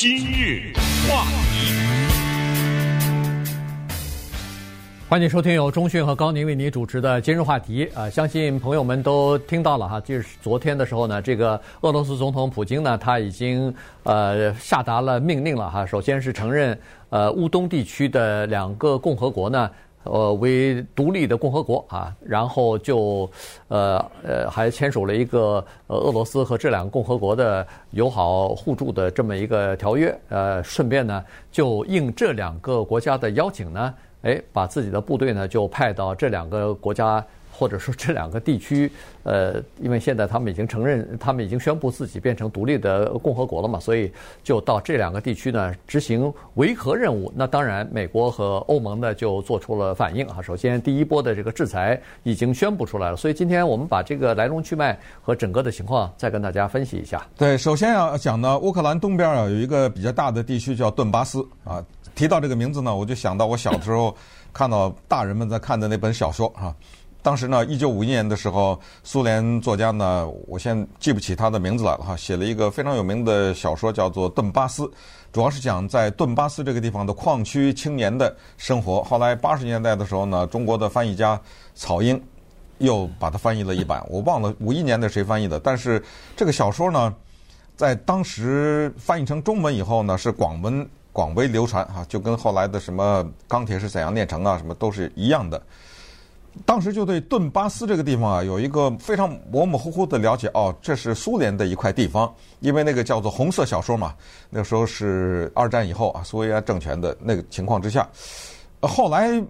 今日话题，欢迎收听由中讯和高宁为您主持的今日话题。啊、相信朋友们都听到了哈，就是昨天的时候呢，这个俄罗斯总统普京呢，他已经呃下达了命令了哈。首先是承认呃乌东地区的两个共和国呢。呃，为独立的共和国啊，然后就呃呃还签署了一个呃俄罗斯和这两个共和国的友好互助的这么一个条约。呃，顺便呢，就应这两个国家的邀请呢，哎，把自己的部队呢就派到这两个国家。或者说这两个地区，呃，因为现在他们已经承认，他们已经宣布自己变成独立的共和国了嘛，所以就到这两个地区呢执行维和任务。那当然，美国和欧盟呢就做出了反应啊。首先，第一波的这个制裁已经宣布出来了，所以今天我们把这个来龙去脉和整个的情况再跟大家分析一下。对，首先要讲呢，乌克兰东边啊有一个比较大的地区叫顿巴斯啊。提到这个名字呢，我就想到我小时候 看到大人们在看的那本小说啊。当时呢，一九五一年的时候，苏联作家呢，我现在记不起他的名字来了哈，写了一个非常有名的小说，叫做《顿巴斯》，主要是讲在顿巴斯这个地方的矿区青年的生活。后来八十年代的时候呢，中国的翻译家草英又把它翻译了一版，我忘了五一年的谁翻译的，但是这个小说呢，在当时翻译成中文以后呢，是广闻广为流传哈，就跟后来的什么钢铁是怎样炼成啊，什么都是一样的。当时就对顿巴斯这个地方啊有一个非常模模糊糊的了解哦，这是苏联的一块地方，因为那个叫做红色小说嘛，那时候是二战以后啊，苏维埃政权的那个情况之下，后来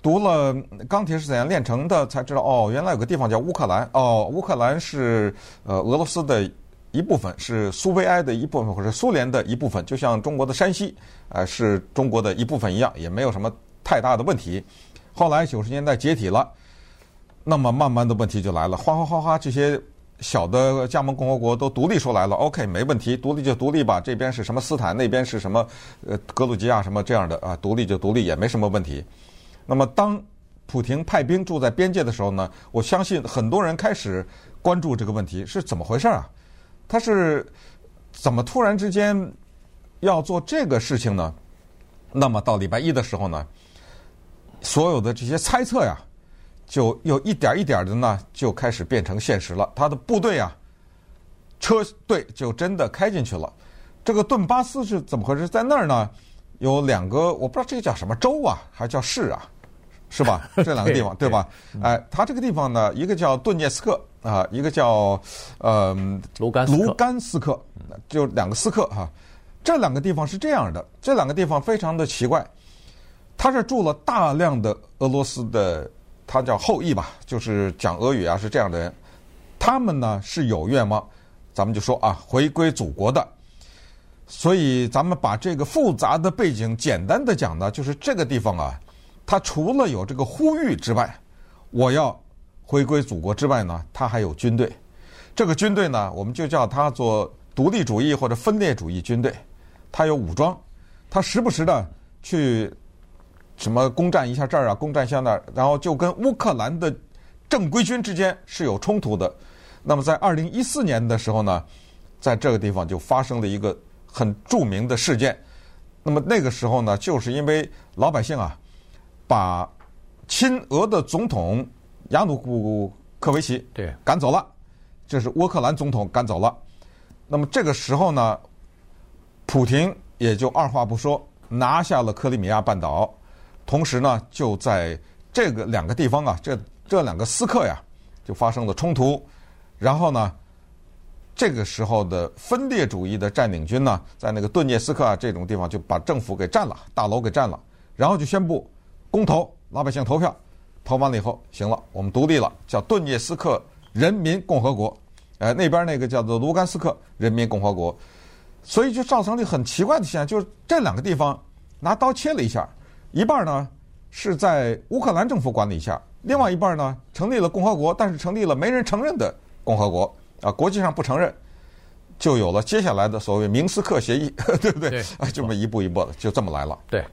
读了《钢铁是怎样炼成的》，才知道哦，原来有个地方叫乌克兰哦，乌克兰是呃俄罗斯的一部分，是苏维埃的一部分，或者苏联的一部分，就像中国的山西呃是中国的一部分一样，也没有什么太大的问题。后来九十年代解体了，那么慢慢的问题就来了，哗哗哗哗，这些小的加盟共和国都独立出来了。OK，没问题，独立就独立吧。这边是什么斯坦，那边是什么呃格鲁吉亚什么这样的啊，独立就独立也没什么问题。那么当普廷派兵驻在边界的时候呢，我相信很多人开始关注这个问题是怎么回事啊？他是怎么突然之间要做这个事情呢？那么到礼拜一的时候呢？所有的这些猜测呀，就又一点一点的呢，就开始变成现实了。他的部队啊，车队就真的开进去了。这个顿巴斯是怎么回事？在那儿呢，有两个，我不知道这个叫什么州啊，还是叫市啊，是吧？这两个地方对吧？哎，他这个地方呢，一个叫顿涅斯克啊，一个叫呃卢甘卢甘斯克，就两个斯克哈。这两个地方是这样的，这两个地方非常的奇怪。他是住了大量的俄罗斯的，他叫后裔吧，就是讲俄语啊，是这样的人。他们呢是有愿望，咱们就说啊，回归祖国的。所以咱们把这个复杂的背景简单的讲呢，就是这个地方啊，他除了有这个呼吁之外，我要回归祖国之外呢，他还有军队。这个军队呢，我们就叫它做独立主义或者分裂主义军队。他有武装，他时不时的去。什么攻占一下这儿啊，攻占一下那儿，然后就跟乌克兰的正规军之间是有冲突的。那么在二零一四年的时候呢，在这个地方就发生了一个很著名的事件。那么那个时候呢，就是因为老百姓啊，把亲俄的总统亚努库科维奇对赶走了，这是乌克兰总统赶走了。那么这个时候呢，普廷也就二话不说拿下了克里米亚半岛。同时呢，就在这个两个地方啊，这这两个斯克呀，就发生了冲突。然后呢，这个时候的分裂主义的占领军呢，在那个顿涅斯克啊这种地方就把政府给占了，大楼给占了，然后就宣布公投，老百姓投票，投完了以后，行了，我们独立了，叫顿涅斯克人民共和国。呃，那边那个叫做卢甘斯克人民共和国。所以就造成了很奇怪的现象，就是这两个地方拿刀切了一下。一半呢是在乌克兰政府管理下，另外一半呢成立了共和国，但是成立了没人承认的共和国啊，国际上不承认，就有了接下来的所谓明斯克协议，对不对？对，啊，这么一步一步的就这么来了。对，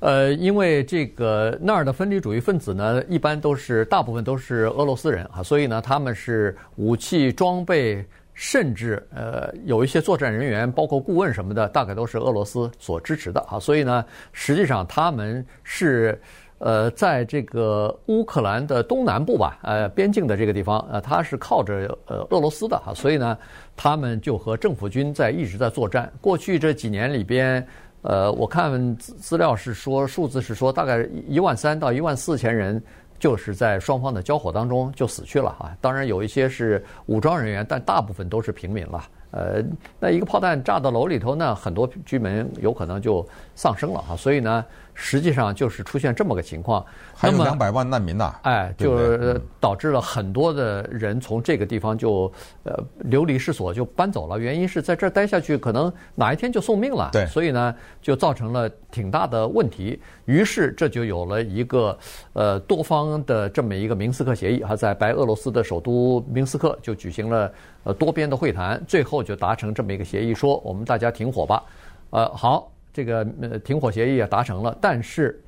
呃，因为这个那儿的分离主义分子呢，一般都是大部分都是俄罗斯人啊，所以呢他们是武器装备甚至呃有一些作战人员，包括顾问什么的，大概都是俄罗斯所支持的啊。所以呢，实际上他们是呃在这个乌克兰的东南部吧，呃边境的这个地方，呃他是靠着呃俄罗斯的哈，所以呢，他们就和政府军在一直在作战。过去这几年里边，呃，我看资资料是说数字是说大概一万三到一万四千人。就是在双方的交火当中就死去了啊！当然有一些是武装人员，但大部分都是平民了。呃，那一个炮弹炸到楼里头呢，很多居民有可能就丧生了哈。所以呢，实际上就是出现这么个情况。还有两百万难民呐！哎，就是导致了很多的人从这个地方就呃流离失所，就搬走了。原因是在这儿待下去，可能哪一天就送命了。对，所以呢，就造成了挺大的问题。于是这就有了一个呃多方的这么一个明斯克协议哈，在白俄罗斯的首都明斯克就举行了呃多边的会谈，最后就达成这么一个协议，说我们大家停火吧。呃，好，这个呃停火协议也达成了，但是。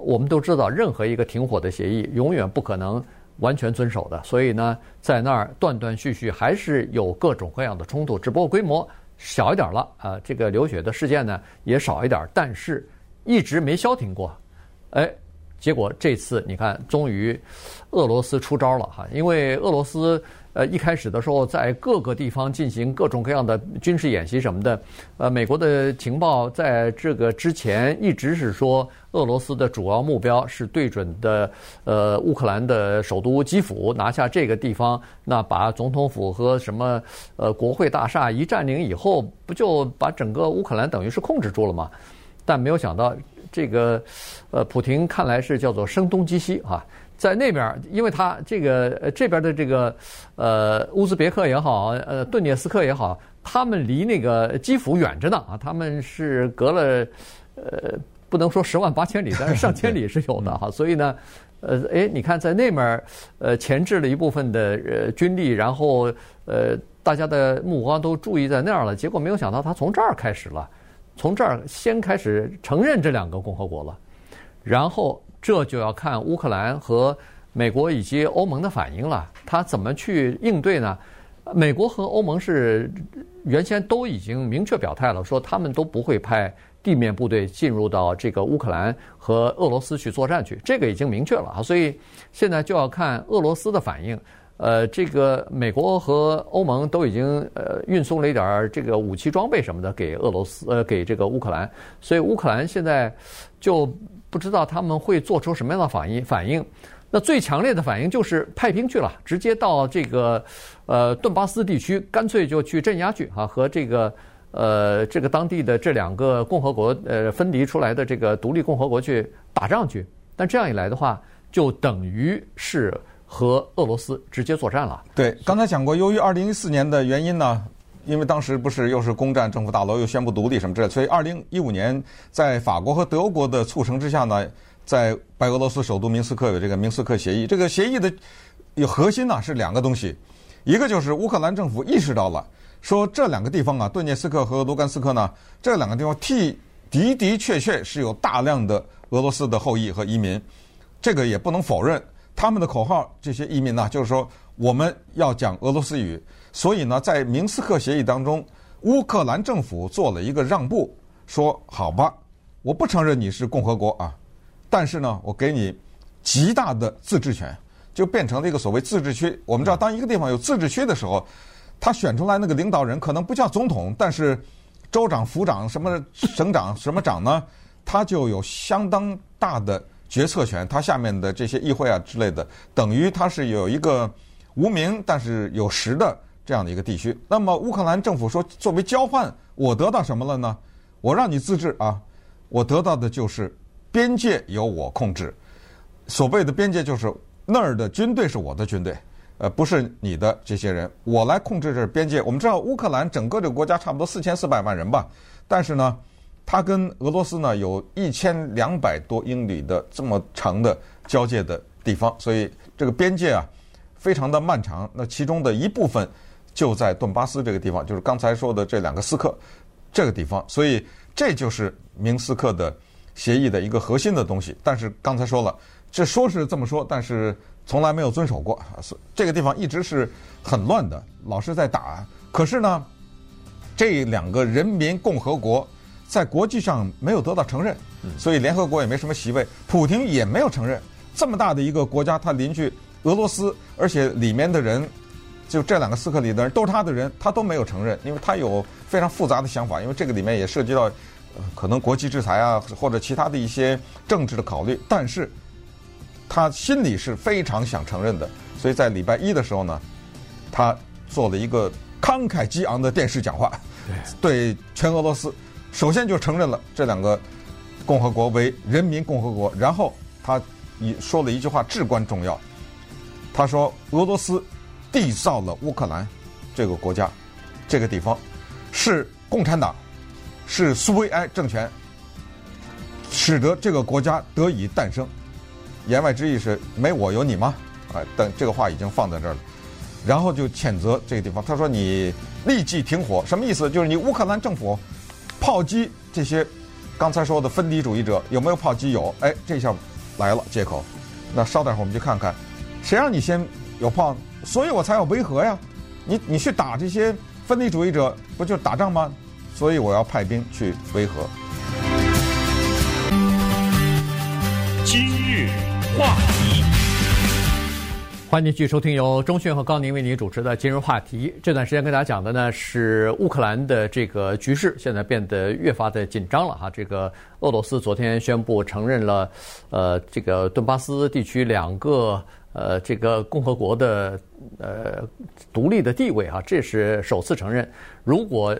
我们都知道，任何一个停火的协议永远不可能完全遵守的，所以呢，在那儿断断续续还是有各种各样的冲突，只不过规模小一点了啊。这个流血的事件呢也少一点，但是一直没消停过。哎，结果这次你看，终于俄罗斯出招了哈，因为俄罗斯。呃，一开始的时候，在各个地方进行各种各样的军事演习什么的。呃，美国的情报在这个之前一直是说，俄罗斯的主要目标是对准的呃乌克兰的首都基辅，拿下这个地方，那把总统府和什么呃国会大厦一占领以后，不就把整个乌克兰等于是控制住了吗？但没有想到，这个呃，普廷看来是叫做声东击西啊。在那边，因为他这个呃这边的这个呃乌兹别克也好，呃顿涅斯克也好，他们离那个基辅远着呢啊，他们是隔了呃不能说十万八千里，但是上千里是有的哈。所以呢，呃哎，你看在那边呃前置了一部分的呃军力，然后呃大家的目光都注意在那儿了，结果没有想到他从这儿开始了，从这儿先开始承认这两个共和国了，然后。这就要看乌克兰和美国以及欧盟的反应了，他怎么去应对呢？美国和欧盟是原先都已经明确表态了，说他们都不会派地面部队进入到这个乌克兰和俄罗斯去作战去，这个已经明确了啊。所以现在就要看俄罗斯的反应。呃，这个美国和欧盟都已经呃运送了一点儿这个武器装备什么的给俄罗斯，呃，给这个乌克兰，所以乌克兰现在就。不知道他们会做出什么样的反应？反应，那最强烈的反应就是派兵去了，直接到这个呃顿巴斯地区，干脆就去镇压去啊，和这个呃这个当地的这两个共和国呃分离出来的这个独立共和国去打仗去。但这样一来的话，就等于是和俄罗斯直接作战了。对，刚才讲过，由于二零一四年的原因呢。因为当时不是又是攻占政府大楼，又宣布独立什么之类，所以二零一五年在法国和德国的促成之下呢，在白俄罗斯首都明斯克有这个明斯克协议。这个协议的有核心呢是两个东西，一个就是乌克兰政府意识到了，说这两个地方啊，顿涅斯克和卢甘斯克呢，这两个地方替的的确确是有大量的俄罗斯的后裔和移民，这个也不能否认。他们的口号，这些移民呢，就是说我们要讲俄罗斯语。所以呢，在明斯克协议当中，乌克兰政府做了一个让步，说：“好吧，我不承认你是共和国啊，但是呢，我给你极大的自治权，就变成了一个所谓自治区。我们知道，当一个地方有自治区的时候，他选出来那个领导人可能不叫总统，但是州长、府长、什么省长、什么长呢，他就有相当大的决策权。他下面的这些议会啊之类的，等于他是有一个无名但是有实的。”这样的一个地区，那么乌克兰政府说，作为交换，我得到什么了呢？我让你自治啊，我得到的就是边界由我控制。所谓的边界就是那儿的军队是我的军队，呃，不是你的这些人，我来控制这边界。我们知道乌克兰整个这个国家差不多四千四百万人吧，但是呢，它跟俄罗斯呢有一千两百多英里的这么长的交界的地方，所以这个边界啊非常的漫长。那其中的一部分。就在顿巴斯这个地方，就是刚才说的这两个斯克这个地方，所以这就是明斯克的协议的一个核心的东西。但是刚才说了，这说是这么说，但是从来没有遵守过。这个地方一直是很乱的，老是在打，可是呢，这两个人民共和国在国际上没有得到承认，所以联合国也没什么席位，普京也没有承认。这么大的一个国家，他邻居俄罗斯，而且里面的人，就这两个斯克里的人都是他的人，他都没有承认，因为他有非常复杂的想法，因为这个里面也涉及到，呃，可能国际制裁啊，或者其他的一些政治的考虑，但是他心里是非常想承认的，所以在礼拜一的时候呢，他做了一个慷慨激昂的电视讲话，对全俄罗斯，首先就承认了这两个共和国为人民共和国，然后他。一说了一句话至关重要，他说俄罗斯缔造了乌克兰这个国家，这个地方是共产党，是苏维埃政权，使得这个国家得以诞生。言外之意是没我有你吗？啊，等这个话已经放在这儿了，然后就谴责这个地方。他说你立即停火，什么意思？就是你乌克兰政府炮击这些刚才说的分离主义者，有没有炮击？有，哎，这下。来了借口，那稍等会儿我们去看看，谁让你先有炮，所以我才要维和呀。你你去打这些分离主义者，不就打仗吗？所以我要派兵去维和。今日话题，欢迎继续收听由中讯和高宁为您主持的今日话题。这段时间跟大家讲的呢是乌克兰的这个局势，现在变得越发的紧张了哈。这个。俄罗斯昨天宣布承认了，呃，这个顿巴斯地区两个呃这个共和国的呃独立的地位啊，这是首次承认。如果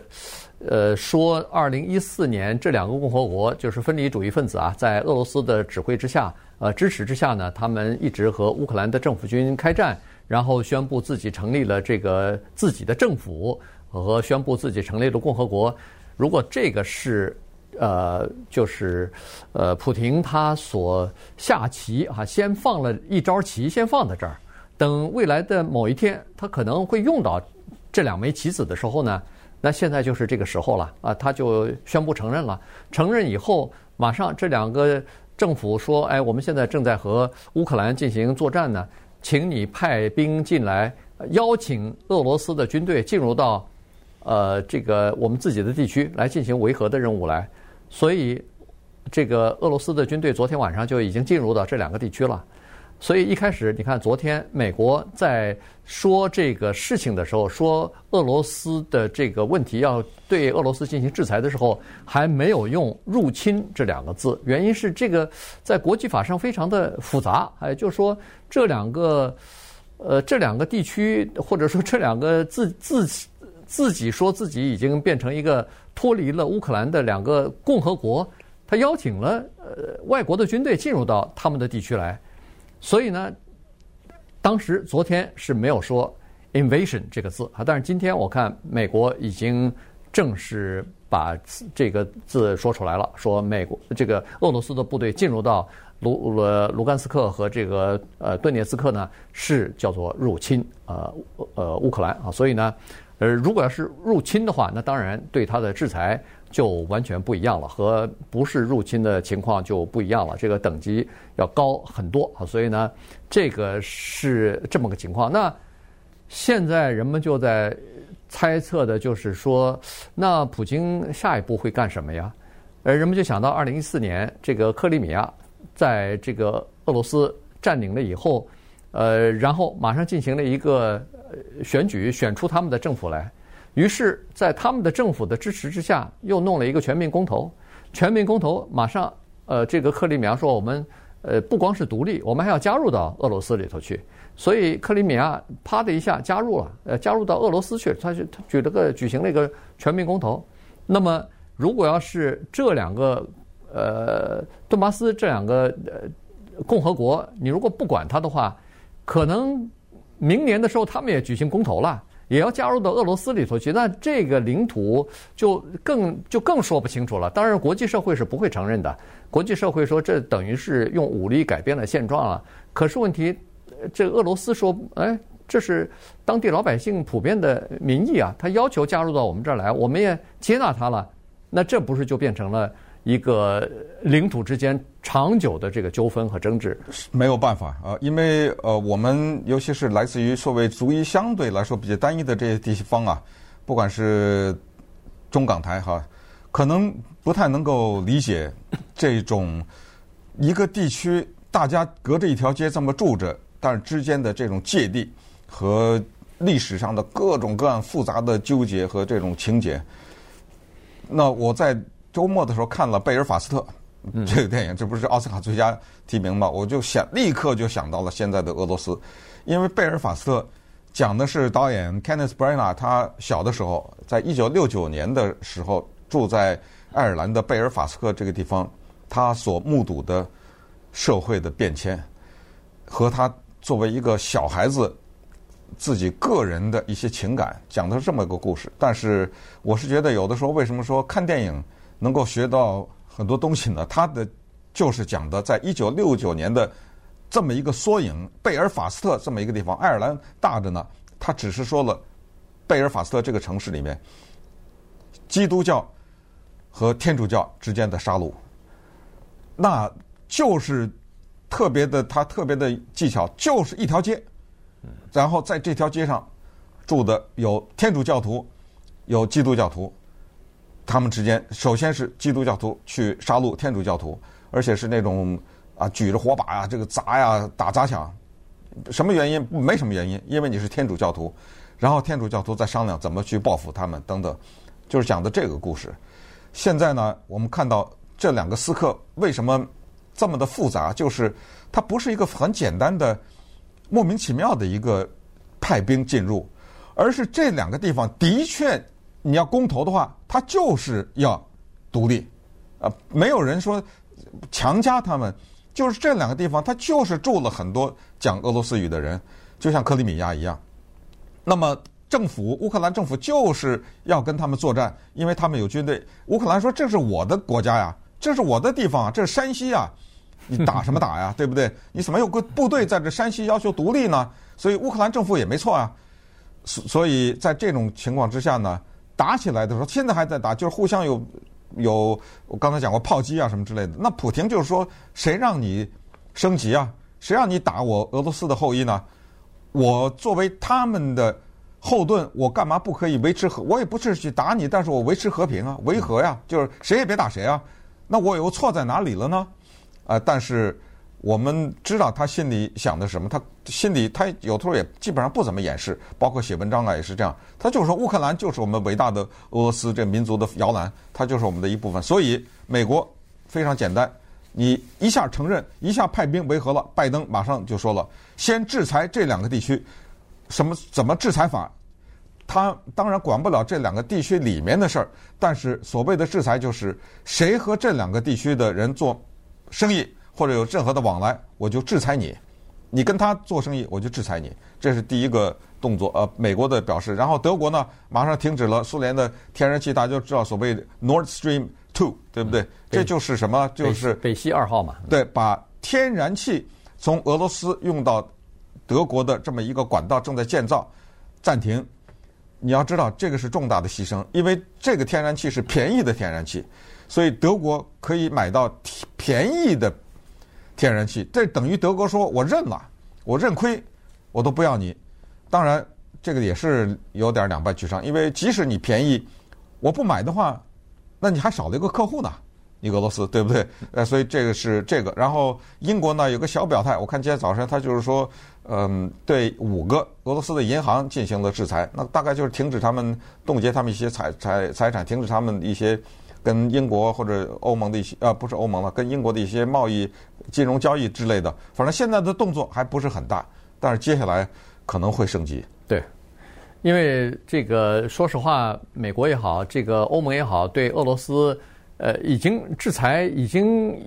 呃说二零一四年这两个共和国就是分离主义分子啊，在俄罗斯的指挥之下呃支持之下呢，他们一直和乌克兰的政府军开战，然后宣布自己成立了这个自己的政府和宣布自己成立了共和国。如果这个是。呃，就是，呃，普廷他所下棋啊，先放了一招棋，先放在这儿，等未来的某一天，他可能会用到这两枚棋子的时候呢，那现在就是这个时候了啊，他就宣布承认了。承认以后，马上这两个政府说，哎，我们现在正在和乌克兰进行作战呢，请你派兵进来，邀请俄罗斯的军队进入到呃这个我们自己的地区来进行维和的任务来。所以，这个俄罗斯的军队昨天晚上就已经进入到这两个地区了。所以一开始，你看昨天美国在说这个事情的时候，说俄罗斯的这个问题要对俄罗斯进行制裁的时候，还没有用“入侵”这两个字。原因是这个在国际法上非常的复杂。哎，就说这两个，呃，这两个地区或者说这两个自自自己说自己已经变成一个。脱离了乌克兰的两个共和国，他邀请了呃外国的军队进入到他们的地区来，所以呢，当时昨天是没有说 invasion 这个字啊，但是今天我看美国已经正式把这个字说出来了，说美国这个俄罗斯的部队进入到卢卢卢甘斯克和这个呃顿涅茨克呢是叫做入侵呃呃乌克兰啊，所以呢。呃，如果要是入侵的话，那当然对他的制裁就完全不一样了，和不是入侵的情况就不一样了，这个等级要高很多啊。所以呢，这个是这么个情况。那现在人们就在猜测的就是说，那普京下一步会干什么呀？呃，人们就想到二零一四年这个克里米亚在这个俄罗斯占领了以后，呃，然后马上进行了一个。选举选出他们的政府来，于是，在他们的政府的支持之下，又弄了一个全民公投。全民公投马上，呃，这个克里米亚说，我们呃不光是独立，我们还要加入到俄罗斯里头去。所以克里米亚啪的一下加入了，呃，加入到俄罗斯去，他就他举了个举行了一个全民公投。那么，如果要是这两个呃顿巴斯这两个呃共和国，你如果不管他的话，可能。明年的时候，他们也举行公投了，也要加入到俄罗斯里头去。那这个领土就更就更说不清楚了。当然，国际社会是不会承认的。国际社会说这等于是用武力改变了现状了。可是问题，这俄罗斯说，哎，这是当地老百姓普遍的民意啊，他要求加入到我们这儿来，我们也接纳他了。那这不是就变成了？一个领土之间长久的这个纠纷和争执，没有办法啊，因为呃，我们尤其是来自于所谓族裔相对来说比较单一的这些地方啊，不管是中港台哈，可能不太能够理解这种一个地区大家隔着一条街这么住着，但是之间的这种芥蒂和历史上的各种各样复杂的纠结和这种情节。那我在周末的时候看了贝尔法斯特这个电影，这不是奥斯卡最佳提名吗？我就想立刻就想到了现在的俄罗斯，因为贝尔法斯特。讲的是导演 Kenneth Branagh，他小的时候，在一九六九年的时候住在爱尔兰的贝尔法斯特这个地方，他所目睹的社会的变迁，和他作为一个小孩子自己个人的一些情感，讲的是这么一个故事。但是，我是觉得有的时候，为什么说看电影能够学到很多东西呢？他的就是讲的，在一九六九年的。这么一个缩影，贝尔法斯特这么一个地方，爱尔兰大着呢。他只是说了，贝尔法斯特这个城市里面，基督教和天主教之间的杀戮，那就是特别的，他特别的技巧，就是一条街，然后在这条街上住的有天主教徒，有基督教徒，他们之间首先是基督教徒去杀戮天主教徒，而且是那种。啊，举着火把呀，这个砸呀，打砸抢，什么原因？没什么原因，因为你是天主教徒，然后天主教徒在商量怎么去报复他们等等，就是讲的这个故事。现在呢，我们看到这两个时刻为什么这么的复杂？就是它不是一个很简单的莫名其妙的一个派兵进入，而是这两个地方的确你要公投的话，他就是要独立，啊，没有人说强加他们。就是这两个地方，他就是住了很多讲俄罗斯语的人，就像克里米亚一样。那么政府，乌克兰政府就是要跟他们作战，因为他们有军队。乌克兰说：“这是我的国家呀，这是我的地方啊，这是山西啊，你打什么打呀？对不对？你怎么有个部队在这山西要求独立呢？”所以乌克兰政府也没错啊。所所以在这种情况之下呢，打起来的时候，现在还在打，就是互相有。有我刚才讲过炮击啊什么之类的，那普京就是说，谁让你升级啊？谁让你打我俄罗斯的后裔呢？我作为他们的后盾，我干嘛不可以维持和？我也不是去打你，但是我维持和平啊，维和呀，就是谁也别打谁啊。那我有错在哪里了呢？啊，但是。我们知道他心里想的是什么，他心里他有时候也基本上不怎么掩饰，包括写文章啊也是这样。他就说乌克兰就是我们伟大的俄罗斯这民族的摇篮，它就是我们的一部分。所以美国非常简单，你一下承认，一下派兵维和了，拜登马上就说了，先制裁这两个地区，什么怎么制裁法？他当然管不了这两个地区里面的事儿，但是所谓的制裁就是谁和这两个地区的人做生意。或者有任何的往来，我就制裁你；你跟他做生意，我就制裁你。这是第一个动作。呃，美国的表示，然后德国呢，马上停止了苏联的天然气，大家就知道所谓的 Nord Stream Two，对不对？嗯、这就是什么？就是北溪二号嘛。对，把天然气从俄罗斯用到德国的这么一个管道正在建造，暂停。你要知道，这个是重大的牺牲，因为这个天然气是便宜的天然气，所以德国可以买到便宜的。天然气，这等于德国说：“我认了，我认亏，我都不要你。”当然，这个也是有点两败俱伤，因为即使你便宜，我不买的话，那你还少了一个客户呢，你俄罗斯，对不对？呃，所以这个是这个。然后英国呢有个小表态，我看今天早上他就是说，嗯，对五个俄罗斯的银行进行了制裁，那大概就是停止他们冻结他们一些财财财产，停止他们一些。跟英国或者欧盟的一些呃，不是欧盟了，跟英国的一些贸易、金融交易之类的，反正现在的动作还不是很大，但是接下来可能会升级。对，因为这个说实话，美国也好，这个欧盟也好，对俄罗斯呃已经制裁，已经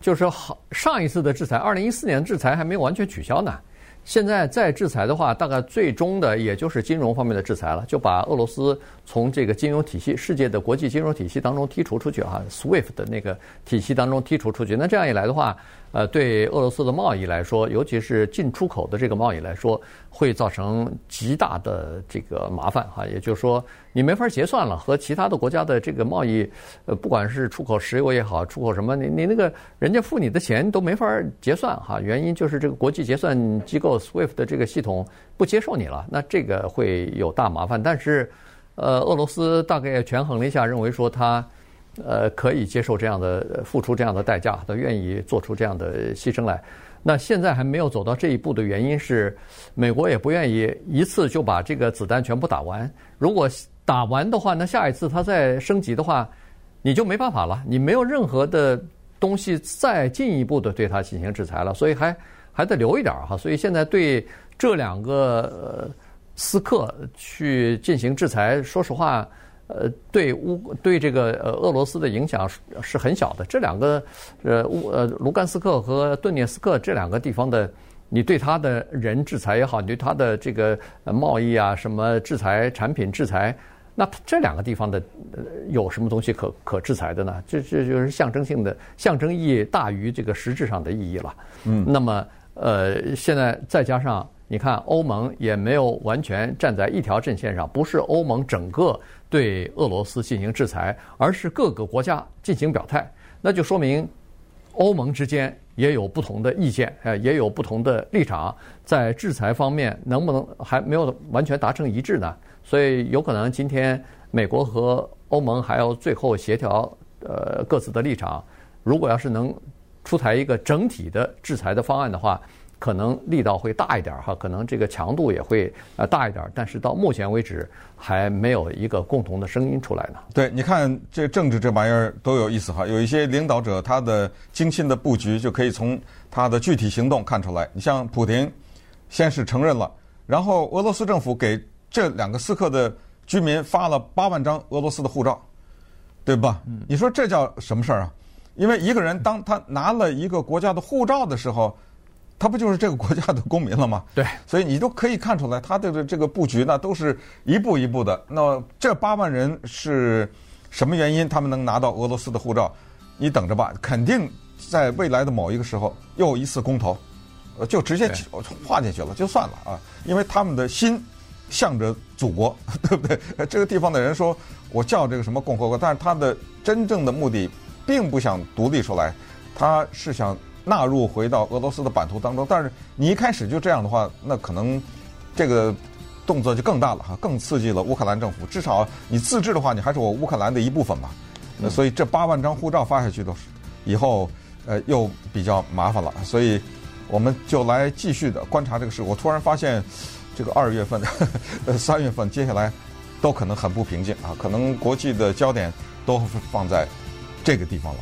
就是好上一次的制裁，二零一四年制裁还没有完全取消呢。现在再制裁的话，大概最终的也就是金融方面的制裁了，就把俄罗斯从这个金融体系、世界的国际金融体系当中剔除出去哈，SWIFT 的那个体系当中剔除出去。那这样一来的话，呃，对俄罗斯的贸易来说，尤其是进出口的这个贸易来说，会造成极大的这个麻烦哈。也就是说，你没法结算了，和其他的国家的这个贸易，呃，不管是出口石油也好，出口什么，你你那个人家付你的钱都没法结算哈。原因就是这个国际结算机构 SWIFT 的这个系统不接受你了，那这个会有大麻烦。但是，呃，俄罗斯大概权衡了一下，认为说他呃可以接受这样的付出这样的代价，他愿意做出这样的牺牲来。那现在还没有走到这一步的原因是，美国也不愿意一次就把这个子弹全部打完。如果打完的话，那下一次他再升级的话，你就没办法了，你没有任何的东西再进一步的对他进行制裁了，所以还还得留一点哈。所以现在对这两个呃私客去进行制裁，说实话。呃，对乌对这个呃俄罗斯的影响是是很小的。这两个呃乌呃卢甘斯克和顿涅斯克这两个地方的，你对他的人制裁也好，你对他的这个贸易啊什么制裁产品制裁，那这两个地方的有什么东西可可制裁的呢？这这就是象征性的象征意义大于这个实质上的意义了。嗯，那么呃现在再加上你看欧盟也没有完全站在一条阵线上，不是欧盟整个。对俄罗斯进行制裁，而是各个国家进行表态，那就说明欧盟之间也有不同的意见，呃，也有不同的立场，在制裁方面能不能还没有完全达成一致呢？所以有可能今天美国和欧盟还要最后协调，呃，各自的立场。如果要是能出台一个整体的制裁的方案的话。可能力道会大一点哈，可能这个强度也会呃大一点，但是到目前为止还没有一个共同的声音出来呢。对，你看这政治这玩意儿都有意思哈，有一些领导者他的精心的布局就可以从他的具体行动看出来。你像普京，先是承认了，然后俄罗斯政府给这两个斯克的居民发了八万张俄罗斯的护照，对吧？你说这叫什么事儿啊？因为一个人当他拿了一个国家的护照的时候。他不就是这个国家的公民了吗？对，所以你都可以看出来，他的这个布局呢，都是一步一步的。那这八万人是什么原因？他们能拿到俄罗斯的护照？你等着吧，肯定在未来的某一个时候又一次公投，就直接划进去了，就算了啊。因为他们的心向着祖国，对不对？这个地方的人说我叫这个什么共和国，但是他的真正的目的并不想独立出来，他是想。纳入回到俄罗斯的版图当中，但是你一开始就这样的话，那可能这个动作就更大了哈，更刺激了乌克兰政府。至少你自治的话，你还是我乌克兰的一部分嘛。那所以这八万张护照发下去的以后，呃，又比较麻烦了。所以我们就来继续的观察这个事。我突然发现，这个二月份、呃 三月份，接下来都可能很不平静啊，可能国际的焦点都放在这个地方了。